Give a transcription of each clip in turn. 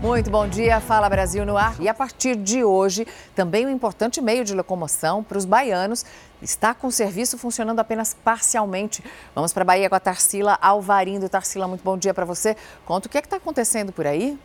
Muito bom dia, Fala Brasil no ar. E a partir de hoje, também um importante meio de locomoção para os baianos está com o serviço funcionando apenas parcialmente. Vamos para a Bahia com a Tarsila Alvarindo. Tarsila, muito bom dia para você. Conta o que é está acontecendo por aí.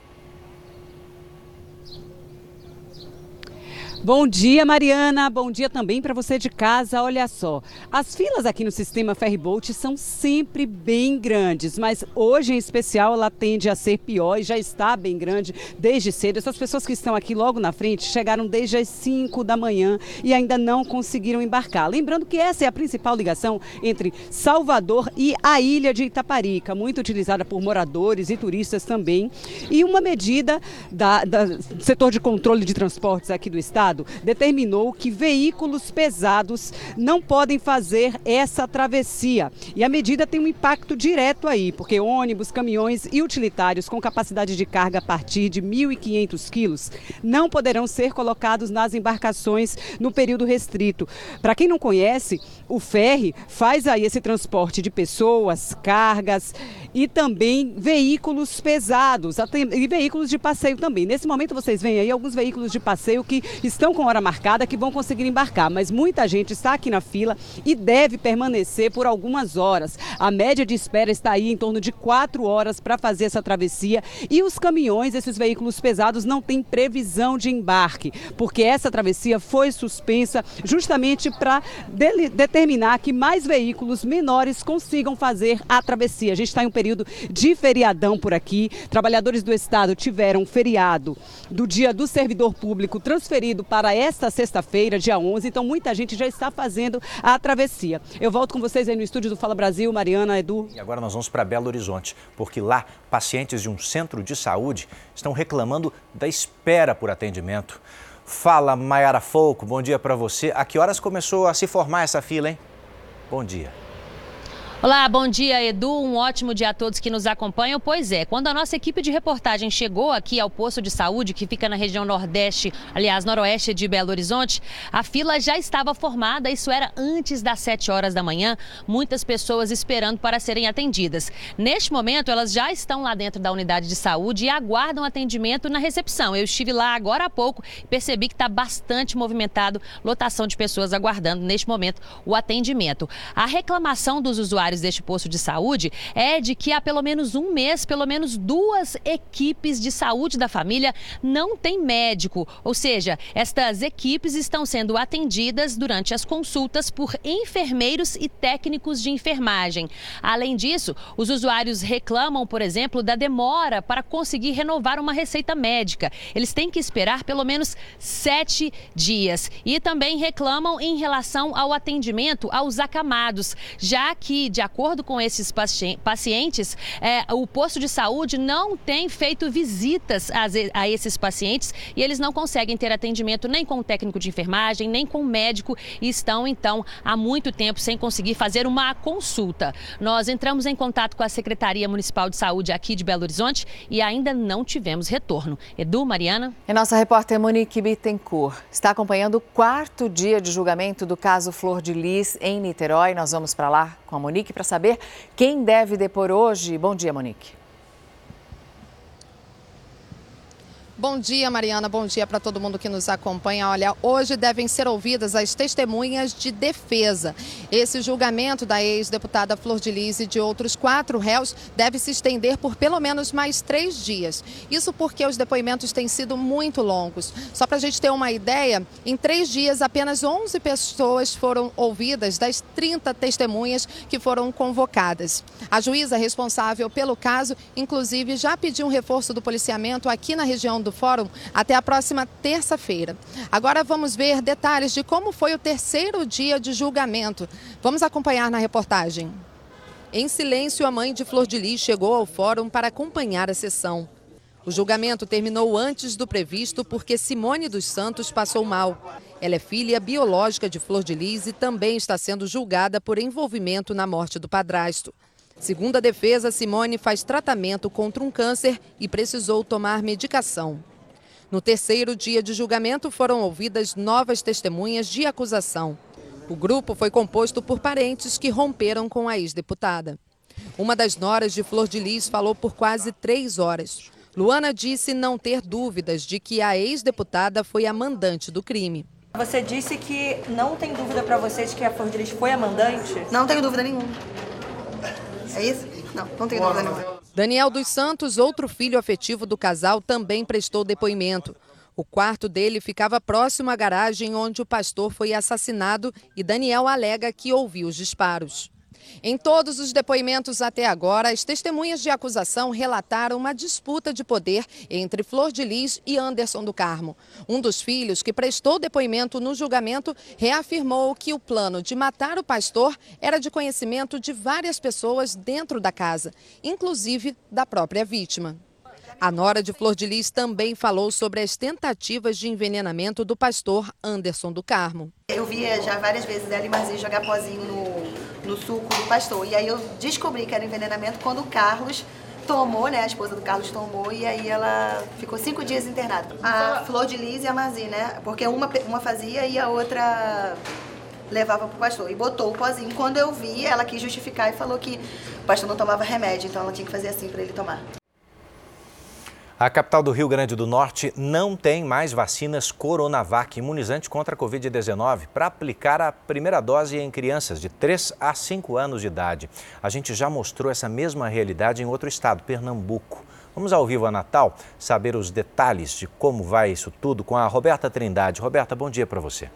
Bom dia, Mariana. Bom dia também para você de casa. Olha só, as filas aqui no sistema Ferryboat são sempre bem grandes, mas hoje em especial ela tende a ser pior e já está bem grande desde cedo. Essas pessoas que estão aqui logo na frente chegaram desde as 5 da manhã e ainda não conseguiram embarcar. Lembrando que essa é a principal ligação entre Salvador e a ilha de Itaparica, muito utilizada por moradores e turistas também. E uma medida da, da setor de controle de transportes aqui do estado Estado determinou que veículos pesados não podem fazer essa travessia. E a medida tem um impacto direto aí, porque ônibus, caminhões e utilitários com capacidade de carga a partir de 1.500 quilos não poderão ser colocados nas embarcações no período restrito. Para quem não conhece, o ferry faz aí esse transporte de pessoas, cargas e também veículos pesados e veículos de passeio também. Nesse momento vocês veem aí alguns veículos de passeio que estão com hora marcada que vão conseguir embarcar, mas muita gente está aqui na fila e deve permanecer por algumas horas. A média de espera está aí em torno de quatro horas para fazer essa travessia e os caminhões, esses veículos pesados, não têm previsão de embarque, porque essa travessia foi suspensa justamente para determinar que mais veículos menores consigam fazer a travessia. A gente está em um período de feriadão por aqui. Trabalhadores do Estado tiveram feriado do dia do servidor público transferido para esta sexta-feira, dia 11. Então, muita gente já está fazendo a travessia. Eu volto com vocês aí no estúdio do Fala Brasil, Mariana, Edu. E agora nós vamos para Belo Horizonte, porque lá pacientes de um centro de saúde estão reclamando da espera por atendimento. Fala, Maiara Fouco, bom dia para você. A que horas começou a se formar essa fila, hein? Bom dia. Olá, bom dia, Edu. Um ótimo dia a todos que nos acompanham. Pois é, quando a nossa equipe de reportagem chegou aqui ao posto de saúde, que fica na região nordeste, aliás, noroeste de Belo Horizonte, a fila já estava formada. Isso era antes das 7 horas da manhã. Muitas pessoas esperando para serem atendidas. Neste momento, elas já estão lá dentro da unidade de saúde e aguardam atendimento na recepção. Eu estive lá agora há pouco e percebi que está bastante movimentado, lotação de pessoas aguardando neste momento o atendimento. A reclamação dos usuários deste posto de saúde é de que há pelo menos um mês, pelo menos duas equipes de saúde da família não têm médico. Ou seja, estas equipes estão sendo atendidas durante as consultas por enfermeiros e técnicos de enfermagem. Além disso, os usuários reclamam, por exemplo, da demora para conseguir renovar uma receita médica. Eles têm que esperar pelo menos sete dias. E também reclamam em relação ao atendimento aos acamados, já que, de acordo com esses pacientes, é, o posto de saúde não tem feito visitas a, a esses pacientes e eles não conseguem ter atendimento nem com o técnico de enfermagem, nem com o médico e estão, então, há muito tempo sem conseguir fazer uma consulta. Nós entramos em contato com a Secretaria Municipal de Saúde aqui de Belo Horizonte e ainda não tivemos retorno. Edu, Mariana? E nossa repórter Monique Bittencourt está acompanhando o quarto dia de julgamento do caso Flor de Lis em Niterói. Nós vamos para lá com a Monique para saber quem deve depor hoje. Bom dia, Monique. Bom dia, Mariana. Bom dia para todo mundo que nos acompanha. Olha, hoje devem ser ouvidas as testemunhas de defesa. Esse julgamento da ex-deputada Flor de Lis e de outros quatro réus deve se estender por pelo menos mais três dias. Isso porque os depoimentos têm sido muito longos. Só para a gente ter uma ideia, em três dias apenas 11 pessoas foram ouvidas das 30 testemunhas que foram convocadas. A juíza responsável pelo caso, inclusive, já pediu um reforço do policiamento aqui na região do Fórum até a próxima terça-feira. Agora vamos ver detalhes de como foi o terceiro dia de julgamento. Vamos acompanhar na reportagem. Em silêncio, a mãe de Flor de Lis chegou ao fórum para acompanhar a sessão. O julgamento terminou antes do previsto porque Simone dos Santos passou mal. Ela é filha biológica de Flor de Lis e também está sendo julgada por envolvimento na morte do padrasto. Segundo a defesa, Simone faz tratamento contra um câncer e precisou tomar medicação. No terceiro dia de julgamento, foram ouvidas novas testemunhas de acusação. O grupo foi composto por parentes que romperam com a ex-deputada. Uma das noras de Flor de Lis falou por quase três horas. Luana disse não ter dúvidas de que a ex-deputada foi a mandante do crime. Você disse que não tem dúvida para você de que a Flor de Lis foi a mandante? Não tenho dúvida nenhuma. É isso? Não, não tenho dúvida nenhuma. Daniel dos Santos, outro filho afetivo do casal, também prestou depoimento. O quarto dele ficava próximo à garagem onde o pastor foi assassinado e Daniel alega que ouviu os disparos. Em todos os depoimentos até agora, as testemunhas de acusação relataram uma disputa de poder entre Flor de Lis e Anderson do Carmo. Um dos filhos, que prestou depoimento no julgamento, reafirmou que o plano de matar o pastor era de conhecimento de várias pessoas dentro da casa, inclusive da própria vítima. A nora de Flor de Lis também falou sobre as tentativas de envenenamento do pastor Anderson do Carmo. Eu via já várias vezes ela e Marzi jogar pozinho no, no suco do pastor. E aí eu descobri que era envenenamento quando o Carlos tomou, né? A esposa do Carlos tomou e aí ela ficou cinco dias internada. A Flor de Lis e a Marzi, né? Porque uma, uma fazia e a outra levava pro pastor e botou o pozinho. Quando eu vi, ela quis justificar e falou que o pastor não tomava remédio, então ela tinha que fazer assim para ele tomar. A capital do Rio Grande do Norte não tem mais vacinas Coronavac, imunizante contra a Covid-19, para aplicar a primeira dose em crianças de 3 a 5 anos de idade. A gente já mostrou essa mesma realidade em outro estado, Pernambuco. Vamos ao vivo a Natal saber os detalhes de como vai isso tudo com a Roberta Trindade. Roberta, bom dia para você.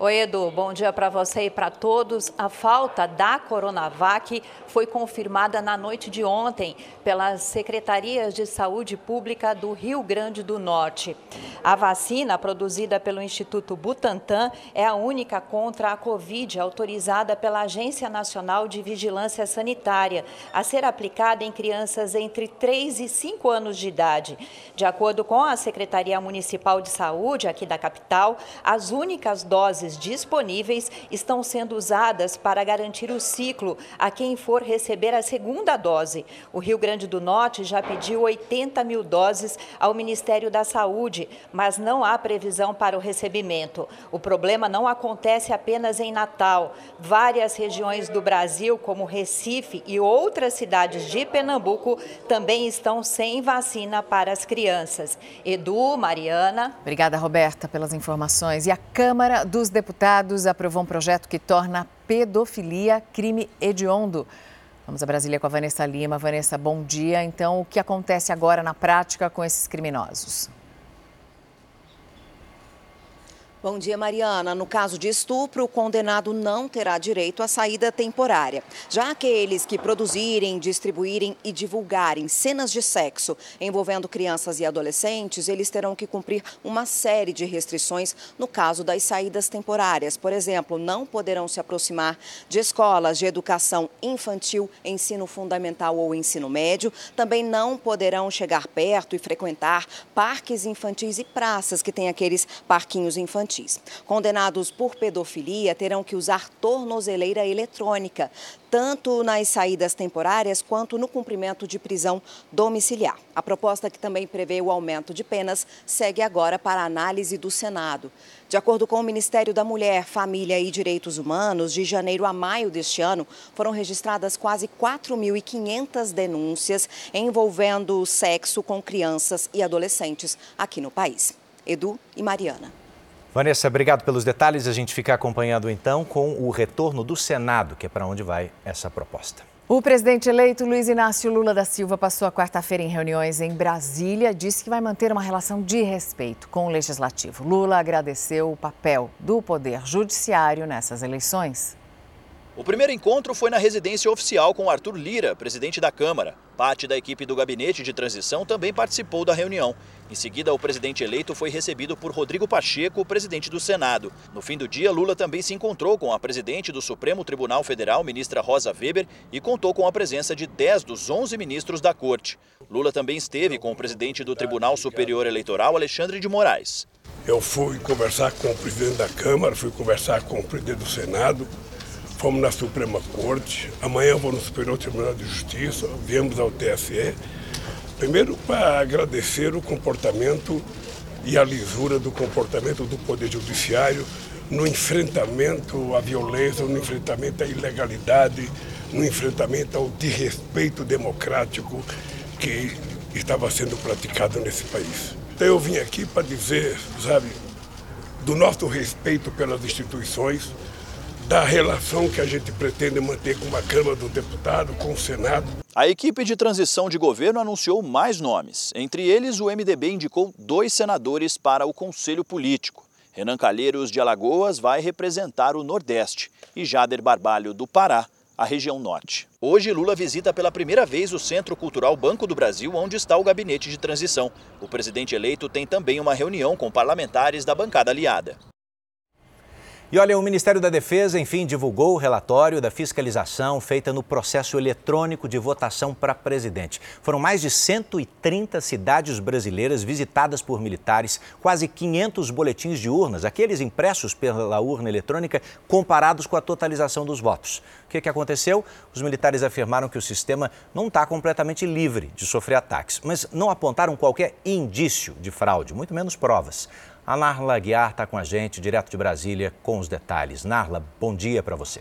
Oi, Edu, bom dia para você e para todos. A falta da Coronavac foi confirmada na noite de ontem pelas secretarias de saúde pública do Rio Grande do Norte. A vacina produzida pelo Instituto Butantan é a única contra a Covid autorizada pela Agência Nacional de Vigilância Sanitária a ser aplicada em crianças entre 3 e 5 anos de idade. De acordo com a Secretaria Municipal de Saúde aqui da capital, as únicas doses doses disponíveis estão sendo usadas para garantir o ciclo a quem for receber a segunda dose. O Rio Grande do Norte já pediu 80 mil doses ao Ministério da Saúde, mas não há previsão para o recebimento. O problema não acontece apenas em Natal. Várias regiões do Brasil, como Recife e outras cidades de Pernambuco, também estão sem vacina para as crianças. Edu, Mariana. Obrigada, Roberta, pelas informações. E a Câmara dos deputados aprovou um projeto que torna a pedofilia crime hediondo. Vamos a Brasília com a Vanessa Lima. Vanessa, bom dia. Então, o que acontece agora na prática com esses criminosos? Bom dia, Mariana. No caso de estupro, o condenado não terá direito à saída temporária. Já aqueles que produzirem, distribuírem e divulgarem cenas de sexo envolvendo crianças e adolescentes, eles terão que cumprir uma série de restrições no caso das saídas temporárias. Por exemplo, não poderão se aproximar de escolas de educação infantil, ensino fundamental ou ensino médio. Também não poderão chegar perto e frequentar parques infantis e praças que têm aqueles parquinhos infantis infantis. Condenados por pedofilia terão que usar tornozeleira eletrônica, tanto nas saídas temporárias quanto no cumprimento de prisão domiciliar. A proposta que também prevê o aumento de penas segue agora para análise do Senado. De acordo com o Ministério da Mulher, Família e Direitos Humanos, de janeiro a maio deste ano, foram registradas quase 4.500 denúncias envolvendo sexo com crianças e adolescentes aqui no país. Edu e Mariana. Vanessa, obrigado pelos detalhes. A gente fica acompanhando então com o retorno do Senado, que é para onde vai essa proposta. O presidente eleito Luiz Inácio Lula da Silva passou a quarta-feira em reuniões em Brasília. Disse que vai manter uma relação de respeito com o legislativo. Lula agradeceu o papel do Poder Judiciário nessas eleições. O primeiro encontro foi na residência oficial com Arthur Lira, presidente da Câmara. Parte da equipe do gabinete de transição também participou da reunião. Em seguida, o presidente eleito foi recebido por Rodrigo Pacheco, presidente do Senado. No fim do dia, Lula também se encontrou com a presidente do Supremo Tribunal Federal, ministra Rosa Weber, e contou com a presença de 10 dos 11 ministros da corte. Lula também esteve com o presidente do Tribunal Superior Eleitoral, Alexandre de Moraes. Eu fui conversar com o presidente da Câmara, fui conversar com o presidente do Senado, fomos na Suprema Corte, amanhã vou no Superior Tribunal de Justiça, viemos ao TSE. Primeiro, para agradecer o comportamento e a lisura do comportamento do Poder Judiciário no enfrentamento à violência, no enfrentamento à ilegalidade, no enfrentamento ao desrespeito democrático que estava sendo praticado nesse país. Então eu vim aqui para dizer, sabe, do nosso respeito pelas instituições, da relação que a gente pretende manter com a Câmara do Deputado, com o Senado. A equipe de transição de governo anunciou mais nomes. Entre eles, o MDB indicou dois senadores para o Conselho Político. Renan Calheiros de Alagoas vai representar o Nordeste e Jader Barbalho do Pará a região norte. Hoje, Lula visita pela primeira vez o Centro Cultural Banco do Brasil, onde está o gabinete de transição. O presidente eleito tem também uma reunião com parlamentares da bancada aliada. E olha, o Ministério da Defesa, enfim, divulgou o relatório da fiscalização feita no processo eletrônico de votação para presidente. Foram mais de 130 cidades brasileiras visitadas por militares, quase 500 boletins de urnas, aqueles impressos pela urna eletrônica, comparados com a totalização dos votos. O que, que aconteceu? Os militares afirmaram que o sistema não está completamente livre de sofrer ataques, mas não apontaram qualquer indício de fraude, muito menos provas. A Narla Guiar está com a gente, direto de Brasília, com os detalhes. Narla, bom dia para você.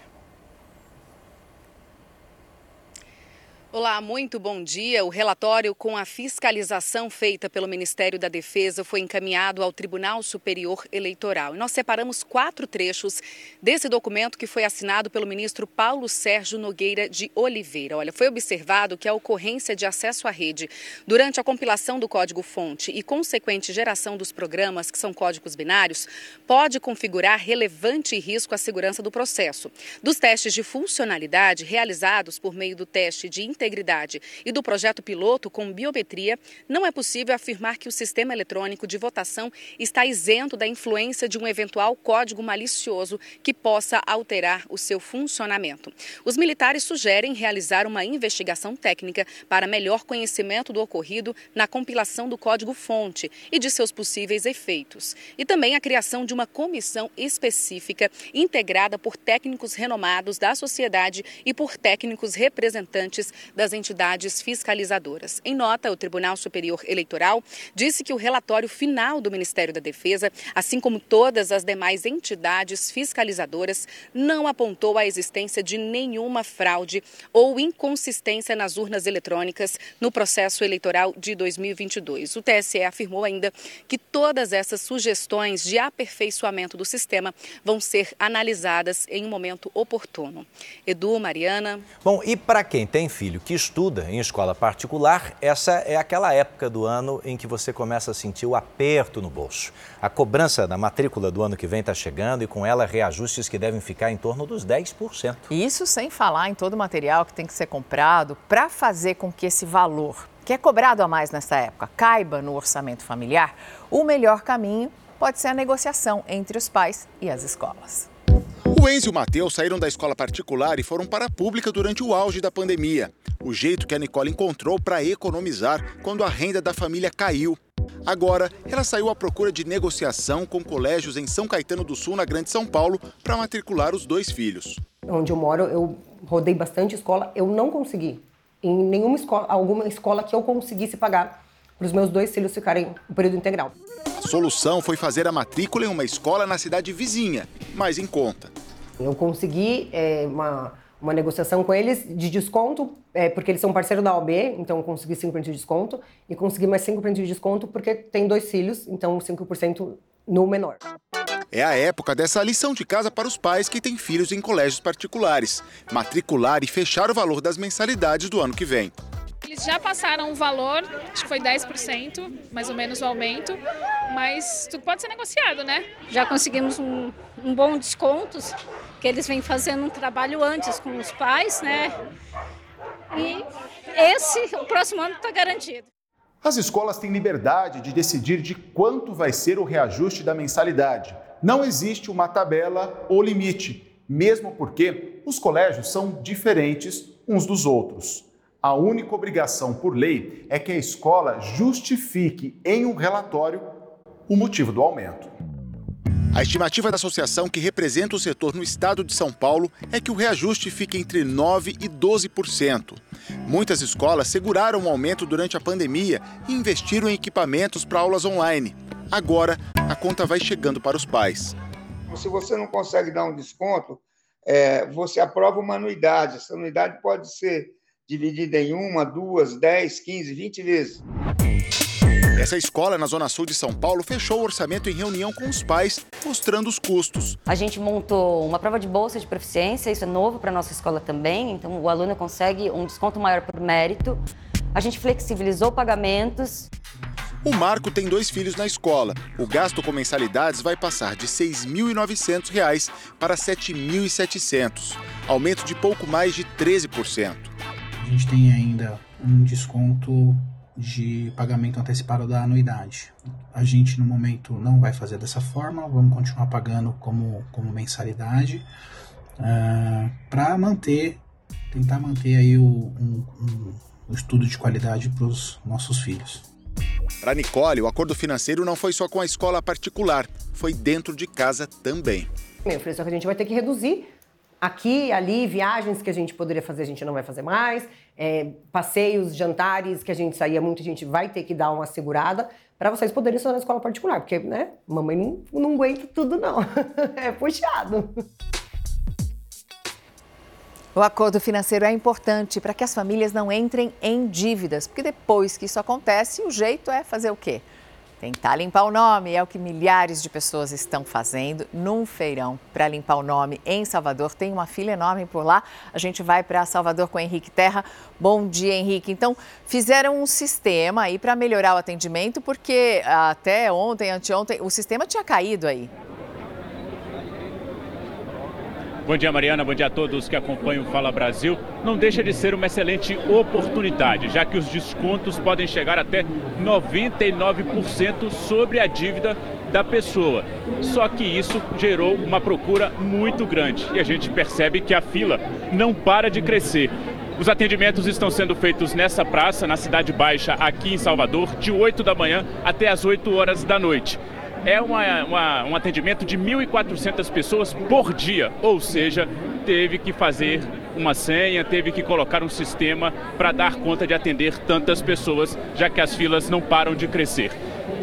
Olá, muito bom dia. O relatório com a fiscalização feita pelo Ministério da Defesa foi encaminhado ao Tribunal Superior Eleitoral. E nós separamos quatro trechos desse documento que foi assinado pelo ministro Paulo Sérgio Nogueira de Oliveira. Olha, foi observado que a ocorrência de acesso à rede durante a compilação do código-fonte e consequente geração dos programas, que são códigos binários, pode configurar relevante risco à segurança do processo. Dos testes de funcionalidade realizados por meio do teste de integridade integridade e do projeto piloto com biometria, não é possível afirmar que o sistema eletrônico de votação está isento da influência de um eventual código malicioso que possa alterar o seu funcionamento. Os militares sugerem realizar uma investigação técnica para melhor conhecimento do ocorrido na compilação do código-fonte e de seus possíveis efeitos. E também a criação de uma comissão específica integrada por técnicos renomados da sociedade e por técnicos representantes das entidades fiscalizadoras. Em nota, o Tribunal Superior Eleitoral disse que o relatório final do Ministério da Defesa, assim como todas as demais entidades fiscalizadoras, não apontou a existência de nenhuma fraude ou inconsistência nas urnas eletrônicas no processo eleitoral de 2022. O TSE afirmou ainda que todas essas sugestões de aperfeiçoamento do sistema vão ser analisadas em um momento oportuno. Edu, Mariana. Bom, e para quem tem filho que estuda em escola particular, essa é aquela época do ano em que você começa a sentir o aperto no bolso. A cobrança da matrícula do ano que vem está chegando e com ela reajustes que devem ficar em torno dos 10%. Isso sem falar em todo o material que tem que ser comprado para fazer com que esse valor que é cobrado a mais nessa época caiba no orçamento familiar, o melhor caminho pode ser a negociação entre os pais e as escolas. O Enzo e o Matheus saíram da escola particular e foram para a pública durante o auge da pandemia. O jeito que a Nicole encontrou para economizar quando a renda da família caiu. Agora, ela saiu à procura de negociação com colégios em São Caetano do Sul, na Grande São Paulo, para matricular os dois filhos. Onde eu moro, eu rodei bastante escola, eu não consegui. Em nenhuma escola, alguma escola que eu conseguisse pagar para os meus dois filhos ficarem no período integral. A solução foi fazer a matrícula em uma escola na cidade vizinha, mais em conta. Eu consegui é, uma, uma negociação com eles de desconto, é, porque eles são parceiro da OAB, então eu consegui 5% de desconto, e consegui mais 5% de desconto porque tem dois filhos, então 5% no menor. É a época dessa lição de casa para os pais que têm filhos em colégios particulares. Matricular e fechar o valor das mensalidades do ano que vem. Eles já passaram o valor, acho que foi 10%, mais ou menos o aumento, mas tudo pode ser negociado, né? Já conseguimos um, um bom desconto, que eles vêm fazendo um trabalho antes com os pais, né? E esse, o próximo ano está garantido. As escolas têm liberdade de decidir de quanto vai ser o reajuste da mensalidade. Não existe uma tabela ou limite, mesmo porque os colégios são diferentes uns dos outros. A única obrigação por lei é que a escola justifique em um relatório o motivo do aumento. A estimativa da associação que representa o setor no estado de São Paulo é que o reajuste fique entre 9% e 12%. Muitas escolas seguraram o aumento durante a pandemia e investiram em equipamentos para aulas online. Agora, a conta vai chegando para os pais. Se você não consegue dar um desconto, é, você aprova uma anuidade. Essa anuidade pode ser dividida em uma, duas, dez, quinze, vinte vezes. Essa escola na Zona Sul de São Paulo fechou o orçamento em reunião com os pais, mostrando os custos. A gente montou uma prova de bolsa de proficiência, isso é novo para a nossa escola também, então o aluno consegue um desconto maior por mérito. A gente flexibilizou pagamentos. O Marco tem dois filhos na escola. O gasto com mensalidades vai passar de R$ 6.900 para R$ 7.700, aumento de pouco mais de 13%. A gente tem ainda um desconto de pagamento antecipado da anuidade. A gente, no momento, não vai fazer dessa forma, vamos continuar pagando como, como mensalidade uh, ah, para manter, tentar manter aí o, um, um, o estudo de qualidade para os nossos filhos. Para Nicole, o acordo financeiro não foi só com a escola particular, foi dentro de casa também. Eu falei, só que a gente vai ter que reduzir aqui, ali, viagens que a gente poderia fazer, a gente não vai fazer mais, é, passeios, jantares que a gente saía muito, a gente vai ter que dar uma segurada para vocês poderem estudar na escola particular, porque, né, mamãe não, não aguenta tudo, não. é puxado. O acordo financeiro é importante para que as famílias não entrem em dívidas, porque depois que isso acontece, o jeito é fazer o quê? Tentar limpar o nome é o que milhares de pessoas estão fazendo num feirão para limpar o nome em Salvador. Tem uma fila enorme por lá. A gente vai para Salvador com Henrique Terra. Bom dia, Henrique. Então, fizeram um sistema aí para melhorar o atendimento, porque até ontem, anteontem, o sistema tinha caído aí. Bom dia, Mariana. Bom dia a todos que acompanham o Fala Brasil. Não deixa de ser uma excelente oportunidade, já que os descontos podem chegar até 99% sobre a dívida da pessoa. Só que isso gerou uma procura muito grande e a gente percebe que a fila não para de crescer. Os atendimentos estão sendo feitos nessa praça, na Cidade Baixa, aqui em Salvador, de 8 da manhã até as 8 horas da noite é uma, uma, um atendimento de 1.400 pessoas por dia, ou seja, teve que fazer uma senha, teve que colocar um sistema para dar conta de atender tantas pessoas, já que as filas não param de crescer.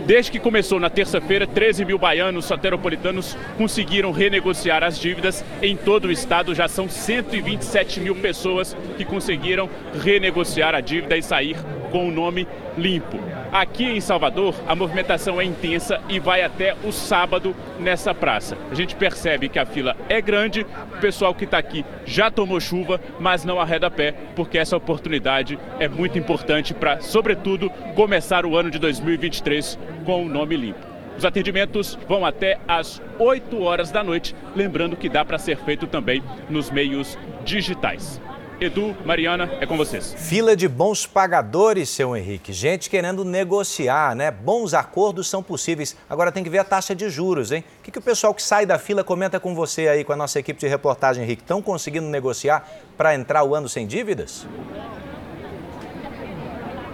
Desde que começou na terça-feira, 13 mil baianos soteropolitanos conseguiram renegociar as dívidas. Em todo o estado, já são 127 mil pessoas que conseguiram renegociar a dívida e sair com o nome limpo. Aqui em Salvador, a movimentação é intensa e vai até o sábado nessa praça. A gente percebe que a fila é grande, o pessoal que está aqui já tomou chuva, mas não arreda pé, porque essa oportunidade é muito importante para, sobretudo, começar o ano de 2023 com o nome limpo. Os atendimentos vão até às 8 horas da noite, lembrando que dá para ser feito também nos meios digitais. Edu, Mariana, é com vocês. Fila de bons pagadores, seu Henrique. Gente querendo negociar, né? Bons acordos são possíveis. Agora tem que ver a taxa de juros, hein? O que, que o pessoal que sai da fila comenta com você aí, com a nossa equipe de reportagem, Henrique? Estão conseguindo negociar para entrar o ano sem dívidas?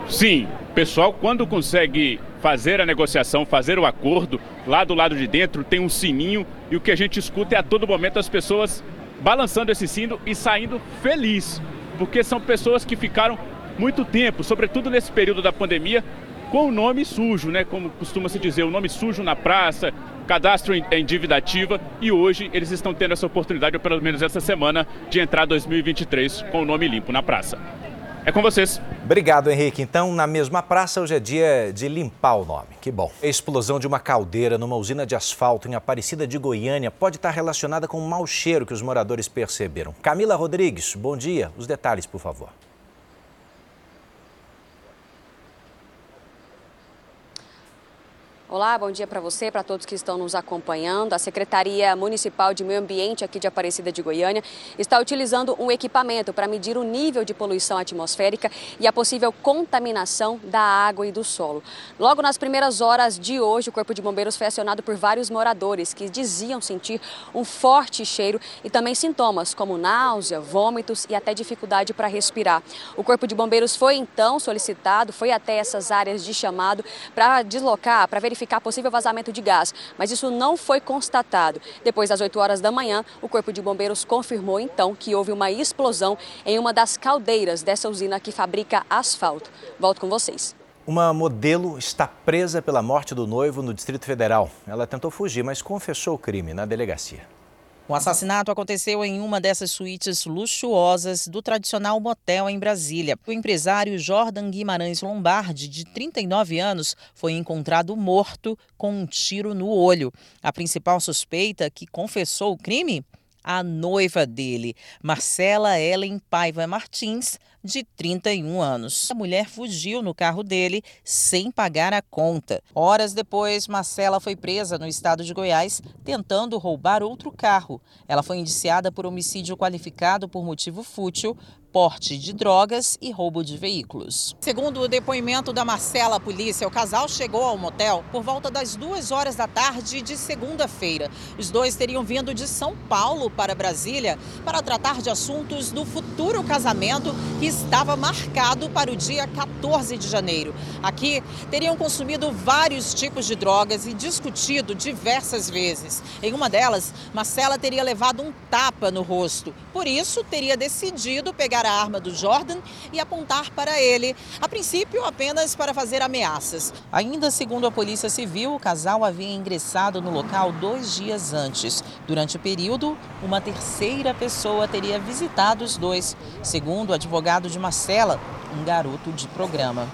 Sim, pessoal, quando consegue fazer a negociação, fazer o acordo, lá do lado de dentro tem um sininho e o que a gente escuta é a todo momento as pessoas balançando esse sino e saindo feliz, porque são pessoas que ficaram muito tempo, sobretudo nesse período da pandemia, com o nome sujo, né? Como costuma se dizer, o nome sujo na praça, cadastro em dívida ativa e hoje eles estão tendo essa oportunidade, ou pelo menos essa semana, de entrar 2023 com o nome limpo na praça. É com vocês. Obrigado, Henrique. Então, na mesma praça, hoje é dia de limpar o nome. Que bom. A explosão de uma caldeira numa usina de asfalto em Aparecida de Goiânia pode estar relacionada com o mau cheiro que os moradores perceberam. Camila Rodrigues, bom dia. Os detalhes, por favor. Olá, bom dia para você, para todos que estão nos acompanhando. A Secretaria Municipal de Meio Ambiente aqui de Aparecida de Goiânia está utilizando um equipamento para medir o nível de poluição atmosférica e a possível contaminação da água e do solo. Logo nas primeiras horas de hoje, o Corpo de Bombeiros foi acionado por vários moradores que diziam sentir um forte cheiro e também sintomas como náusea, vômitos e até dificuldade para respirar. O Corpo de Bombeiros foi então solicitado, foi até essas áreas de chamado para deslocar, para verificar verificar possível vazamento de gás, mas isso não foi constatado. Depois das 8 horas da manhã, o Corpo de Bombeiros confirmou então que houve uma explosão em uma das caldeiras dessa usina que fabrica asfalto. Volto com vocês. Uma modelo está presa pela morte do noivo no Distrito Federal. Ela tentou fugir, mas confessou o crime na delegacia. O assassinato aconteceu em uma dessas suítes luxuosas do tradicional motel em Brasília. O empresário Jordan Guimarães Lombardi, de 39 anos, foi encontrado morto com um tiro no olho. A principal suspeita, que confessou o crime, a noiva dele, Marcela Ellen Paiva Martins, de 31 anos. A mulher fugiu no carro dele sem pagar a conta. Horas depois, Marcela foi presa no estado de Goiás tentando roubar outro carro. Ela foi indiciada por homicídio qualificado por motivo fútil, porte de drogas e roubo de veículos. Segundo o depoimento da Marcela à polícia, o casal chegou ao motel por volta das duas horas da tarde de segunda-feira. Os dois teriam vindo de São Paulo para Brasília para tratar de assuntos do futuro casamento que estava marcado para o dia 14 de janeiro. Aqui teriam consumido vários tipos de drogas e discutido diversas vezes. Em uma delas, Marcela teria levado um tapa no rosto. Por isso, teria decidido pegar pegar a arma do Jordan e apontar para ele, a princípio apenas para fazer ameaças. Ainda segundo a Polícia Civil, o casal havia ingressado no local dois dias antes. Durante o período, uma terceira pessoa teria visitado os dois, segundo o advogado de Marcela, um garoto de programa.